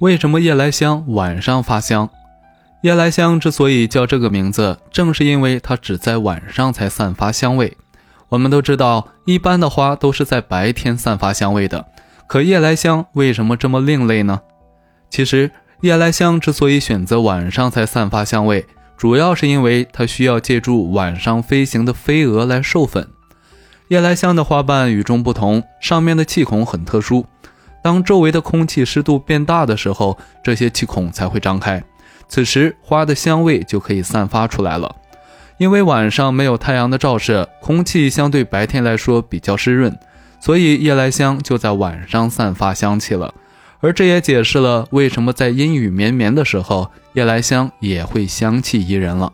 为什么夜来香晚上发香？夜来香之所以叫这个名字，正是因为它只在晚上才散发香味。我们都知道，一般的花都是在白天散发香味的，可夜来香为什么这么另类呢？其实，夜来香之所以选择晚上才散发香味，主要是因为它需要借助晚上飞行的飞蛾来授粉。夜来香的花瓣与众不同，上面的气孔很特殊，当周围的空气湿度变大的时候，这些气孔才会张开。此时花的香味就可以散发出来了，因为晚上没有太阳的照射，空气相对白天来说比较湿润，所以夜来香就在晚上散发香气了。而这也解释了为什么在阴雨绵绵的时候，夜来香也会香气宜人了。